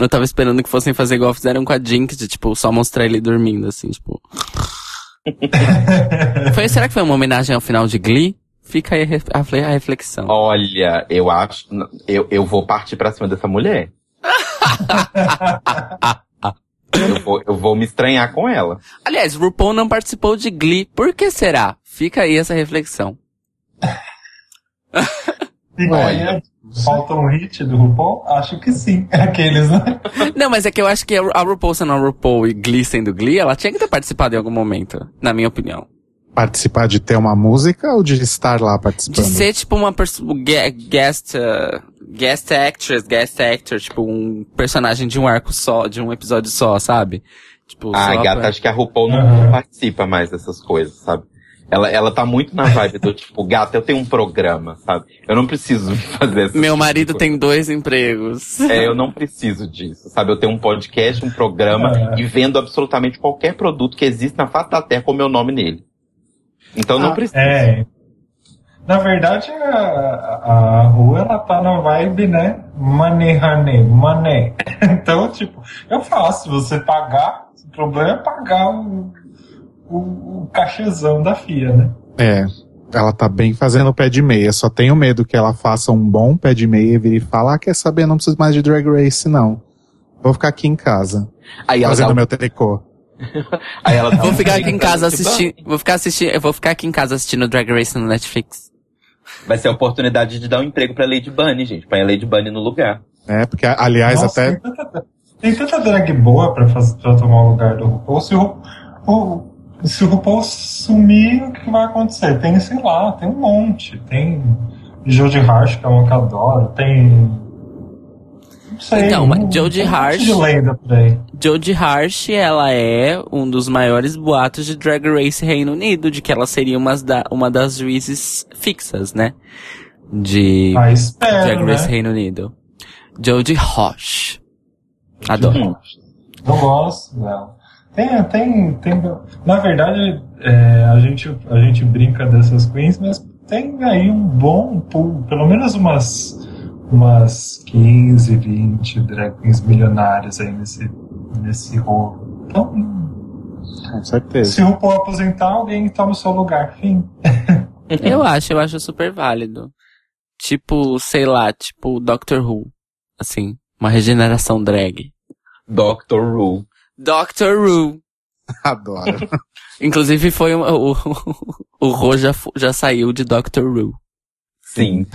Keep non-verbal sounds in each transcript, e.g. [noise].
Eu tava esperando que fossem fazer igual fizeram com a Jinx, de tipo, só mostrar ele dormindo, assim, tipo. [laughs] foi, será que foi uma homenagem ao final de Glee? Fica aí a, a reflexão. Olha, eu acho. Eu, eu vou partir pra cima dessa mulher. [laughs] eu, vou, eu vou me estranhar com ela. Aliás, RuPaul não participou de Glee. Por que será? Fica aí essa reflexão. Aí, falta um hit do RuPaul? Acho que sim. [laughs] Aqueles, né? Não, mas é que eu acho que a RuPaul sendo a RuPaul e Glee sendo Glee, ela tinha que ter participado em algum momento, na minha opinião participar de ter uma música ou de estar lá participando? De ser tipo uma guest uh, guest actress, guest actor, tipo um personagem de um arco só, de um episódio só, sabe? Tipo, ah, gata, pra... acho que a RuPaul não, uhum. participa mais dessas coisas, sabe? Ela, ela tá muito na vibe do [laughs] tipo, gata, eu tenho um programa, sabe? Eu não preciso [laughs] fazer isso. Meu marido tem dois empregos. É, eu não preciso disso, sabe? Eu tenho um podcast, um programa é. e vendo absolutamente qualquer produto que existe na face da Terra com o meu nome nele. Então não ah, precisa. É. Na verdade, a, a, rua ela tá na vibe, né? Money, honey, money. [laughs] Então, tipo, eu faço. Se você pagar, o problema é pagar o, o, o cachezão da FIA, né? É. Ela tá bem fazendo o pé de meia. Só tenho medo que ela faça um bom pé de meia e vire e falar, ah, quer saber, não preciso mais de drag race, não. Vou ficar aqui em casa. Aí fazendo meu tricô. [laughs] Aí ela vou ficar aqui em casa assistindo, vou ficar assistindo, eu vou ficar aqui em casa assistindo Drag Race no Netflix. Vai ser a oportunidade de dar um emprego pra Lady Bunny, gente. Põe a Lady Bunny no lugar. É, porque, aliás, Nossa, até. Tem tanta, tem tanta drag boa pra, fazer, pra tomar o lugar do RuPaul. Se o, o, se o RuPaul sumir, o que vai acontecer? Tem, sei lá, tem um monte. Tem Jodie Harsh, que é uma que eu adoro. Tem sei. Então, um, Jodie Harsh. Jodie Harsh, ela é um dos maiores boatos de Drag Race Reino Unido, de que ela seria uma, da, uma das juízes fixas, né? De ah, espero, Drag Race né? Reino Unido. Jodie Harsh. Adoro. Não gosto dela. Tem, tem, tem. Na verdade, é, a, gente, a gente brinca dessas queens, mas tem aí um bom pool, pelo menos umas umas 15, 20 drag queens milionárias aí nesse, nesse rolo. Então, com certeza. Se o RuPaul aposentar, alguém toma o seu lugar. Fim. [laughs] eu acho, eu acho super válido. Tipo, sei lá, tipo Doctor Who. Assim, uma regeneração drag. Doctor Who. Doctor Who. [laughs] Adoro. [laughs] Inclusive foi o, [laughs] o, o Ro já, já saiu de Doctor Who. Sim.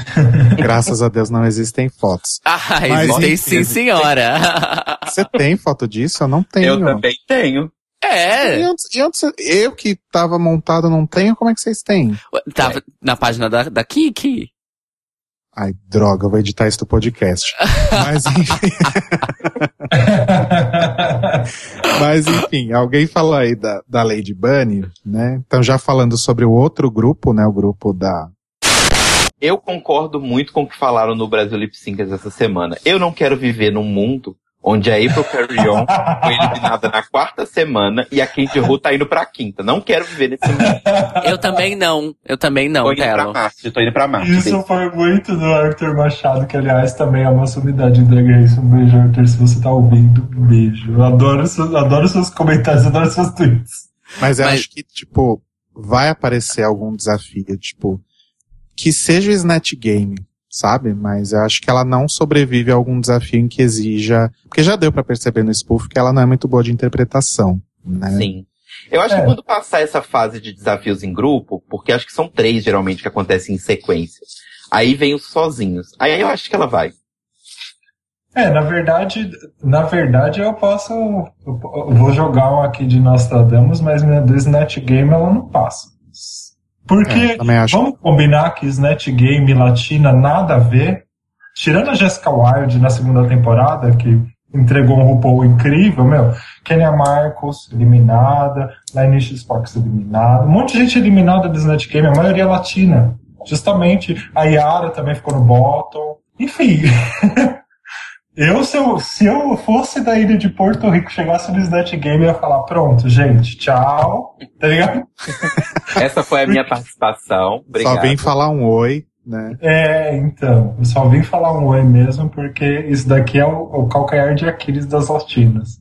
Graças a Deus não existem fotos. Ah, Mas, existem sim, senhora. Você tem foto disso? Eu não tenho. Eu também tenho. É. E antes, e antes, eu que tava montado não tenho, como é que vocês têm? Tava é. na página da, da Kiki. Ai, droga, eu vou editar isso do podcast. Mas enfim. Mas enfim, alguém falou aí da, da Lady Bunny, né? Então já falando sobre o outro grupo, né? O grupo da eu concordo muito com o que falaram no Brasil Lip essa semana. Eu não quero viver num mundo onde a April Carrion foi eliminada na quarta semana e a Kate Hu tá indo pra quinta. Não quero viver nesse mundo. Eu também não. Eu também não, tô indo Telo. Pra Marte, tô indo pra Marte. Isso foi muito do Arthur Machado, que aliás também é uma sumidade de Drag Race. Um beijo, Arthur, se você tá ouvindo. Um beijo. Eu adoro, seus, adoro seus comentários, adoro seus tweets. Mas eu Mas... acho que, tipo, vai aparecer algum desafio, tipo, que seja o Snatch Game, sabe? Mas eu acho que ela não sobrevive a algum desafio em que exija. Porque já deu para perceber no spoof que ela não é muito boa de interpretação, né? Sim. Eu acho é. que quando passar essa fase de desafios em grupo, porque acho que são três geralmente que acontecem em sequência, aí vem os sozinhos. Aí eu acho que ela vai. É, na verdade, na verdade eu posso, eu vou jogar um aqui de Nostradamus, mas do Snatch Game ela não passa. Porque é, vamos combinar que Snatch Game Latina nada a ver. Tirando a Jessica Wilde na segunda temporada, que entregou um RuPaul incrível, meu. Kenya Marcos eliminada, Lainish Sparks eliminada, um monte de gente eliminada do Snatch Game, a maioria latina. Justamente, a Yara também ficou no bottom. Enfim. [laughs] Eu se, eu, se eu fosse da ilha de Porto Rico, chegasse no Snatch Game, eu ia falar, pronto, gente, tchau, tá ligado? Essa foi a minha [laughs] participação, obrigado. Só vim falar um oi, né? É, então, eu só vim falar um oi mesmo porque isso daqui é o, o calcanhar de Aquiles das Latinas.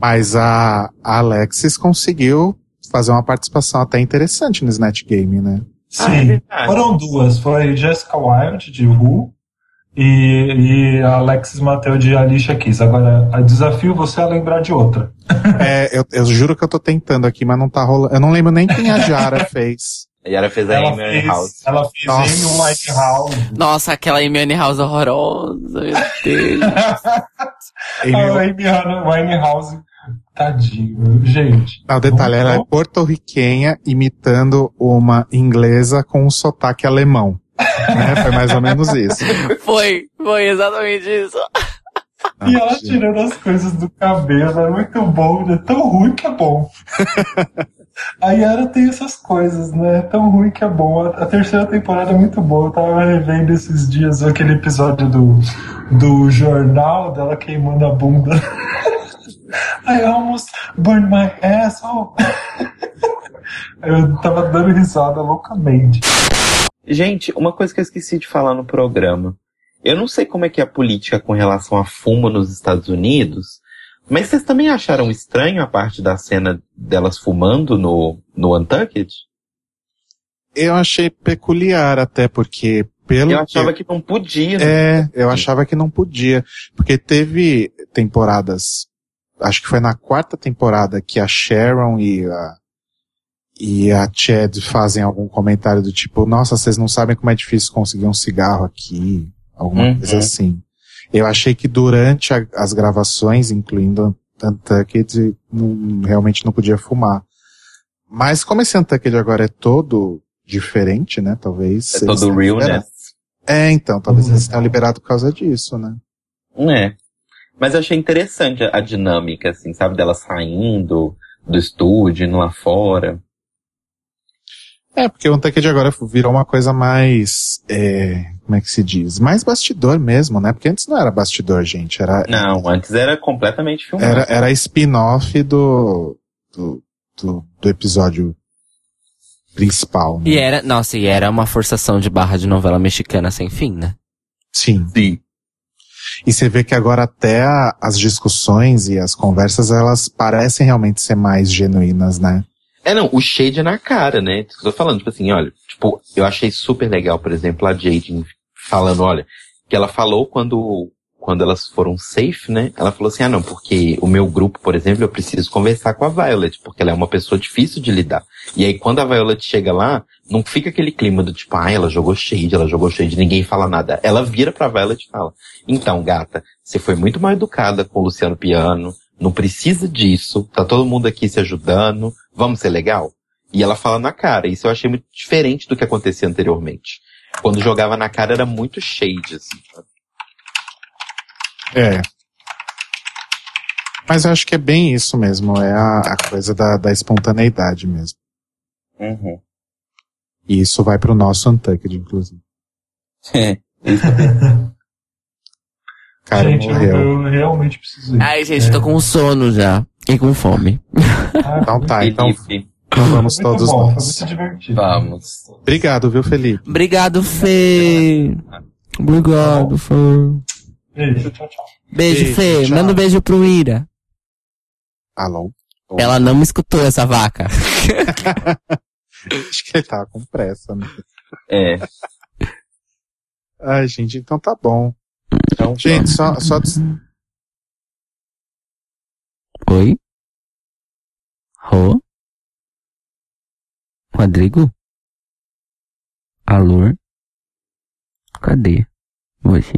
Mas a, a Alexis conseguiu fazer uma participação até interessante no Snatch Game, né? Sim, ah, é foram duas. Foi Jessica Wilde, de Who, e, e a Alexis Mateu de Alicia Keys. Agora, a desafio você a lembrar de outra. [laughs] É, eu, eu juro que eu tô tentando aqui, mas não tá rolando. Eu não lembro nem quem a Jara [laughs] fez. A Yara fez a ela Amy House. Ela fez Nossa. Amy Winehouse. Nossa, aquela Amy Winehouse horrorosa, meu Deus. [laughs] a Amy Winehouse, tadinho, gente. Ah, o detalhe, ela é porto-riquenha imitando uma inglesa com um sotaque alemão. Né? Foi mais ou menos isso. Foi, foi exatamente isso. E ela tirando as coisas do cabelo, é muito bom, é tão ruim que é bom. [laughs] A Yara tem essas coisas, né? Tão ruim que é bom. A, terceira temporada é muito boa. Eu tava revendo esses dias aquele episódio do, do jornal dela queimando a bunda. [laughs] I almost burned my asshole. [laughs] Eu tava dando risada loucamente. Gente, uma coisa que eu esqueci de falar no programa. Eu não sei como é que é a política com relação a fumo nos Estados Unidos, mas vocês também acharam estranho a parte da cena delas fumando no, no Untucked? Eu achei peculiar até, porque pelo Eu achava que, que não podia. Né? É, eu achava que não podia. Porque teve temporadas, acho que foi na quarta temporada que a Sharon e a, e a Chad fazem algum comentário do tipo, nossa, vocês não sabem como é difícil conseguir um cigarro aqui. Alguma uhum. coisa assim. Eu achei que durante a, as gravações, incluindo Untucked, não, realmente não podia fumar. Mas como esse Untucked agora é todo diferente, né? Talvez. É todo real, né? É, então, talvez uhum. eles tenham liberado por causa disso, né? É. Mas eu achei interessante a dinâmica, assim, sabe? Dela saindo do estúdio, indo lá fora. É, porque o Untucked agora virou uma coisa mais, é, como é que se diz? Mais bastidor mesmo, né? Porque antes não era bastidor, gente, era... Não, antes era completamente filmado. Era, era spin-off do, do, do, do, episódio principal. Né? E era, nossa, e era uma forçação de barra de novela mexicana sem fim, né? Sim. Sim. E você vê que agora até a, as discussões e as conversas, elas parecem realmente ser mais genuínas, né? É, não, o shade é na cara, né? Tô falando, tipo assim, olha, tipo, eu achei super legal, por exemplo, a Jade falando, olha, que ela falou quando, quando elas foram safe, né? Ela falou assim, ah não, porque o meu grupo, por exemplo, eu preciso conversar com a Violet, porque ela é uma pessoa difícil de lidar. E aí quando a Violet chega lá, não fica aquele clima do tipo, ah, ela jogou shade, ela jogou shade, ninguém fala nada. Ela vira pra Violet e fala, então, gata, você foi muito mal educada com o Luciano Piano, não precisa disso, tá todo mundo aqui se ajudando, vamos ser legal? E ela fala na cara, isso eu achei muito diferente do que acontecia anteriormente. Quando jogava na cara era muito shade, assim. É. Mas eu acho que é bem isso mesmo, é a, a coisa da, da espontaneidade mesmo. Uhum. E isso vai pro nosso Untucked, inclusive. [laughs] É. Cara, gente. Eu, eu, realmente preciso ir. Ai, gente, é. tô com sono já. E com fome. Ah, então tá, então. Vamos todos bom, nós. Vamos. Obrigado, viu, Felipe? Obrigado, Fê. Obrigado, Fê. Beijo, tchau, tchau. Beijo, beijo Fê. Tchau. Manda um beijo pro Ira. Alô? Ela não me escutou, essa vaca. [laughs] Acho que ele tava com pressa, né? É. Ai, gente, então tá bom. Então, gente, só, só. Oi? Rô? Rodrigo? Alô? Cadê você?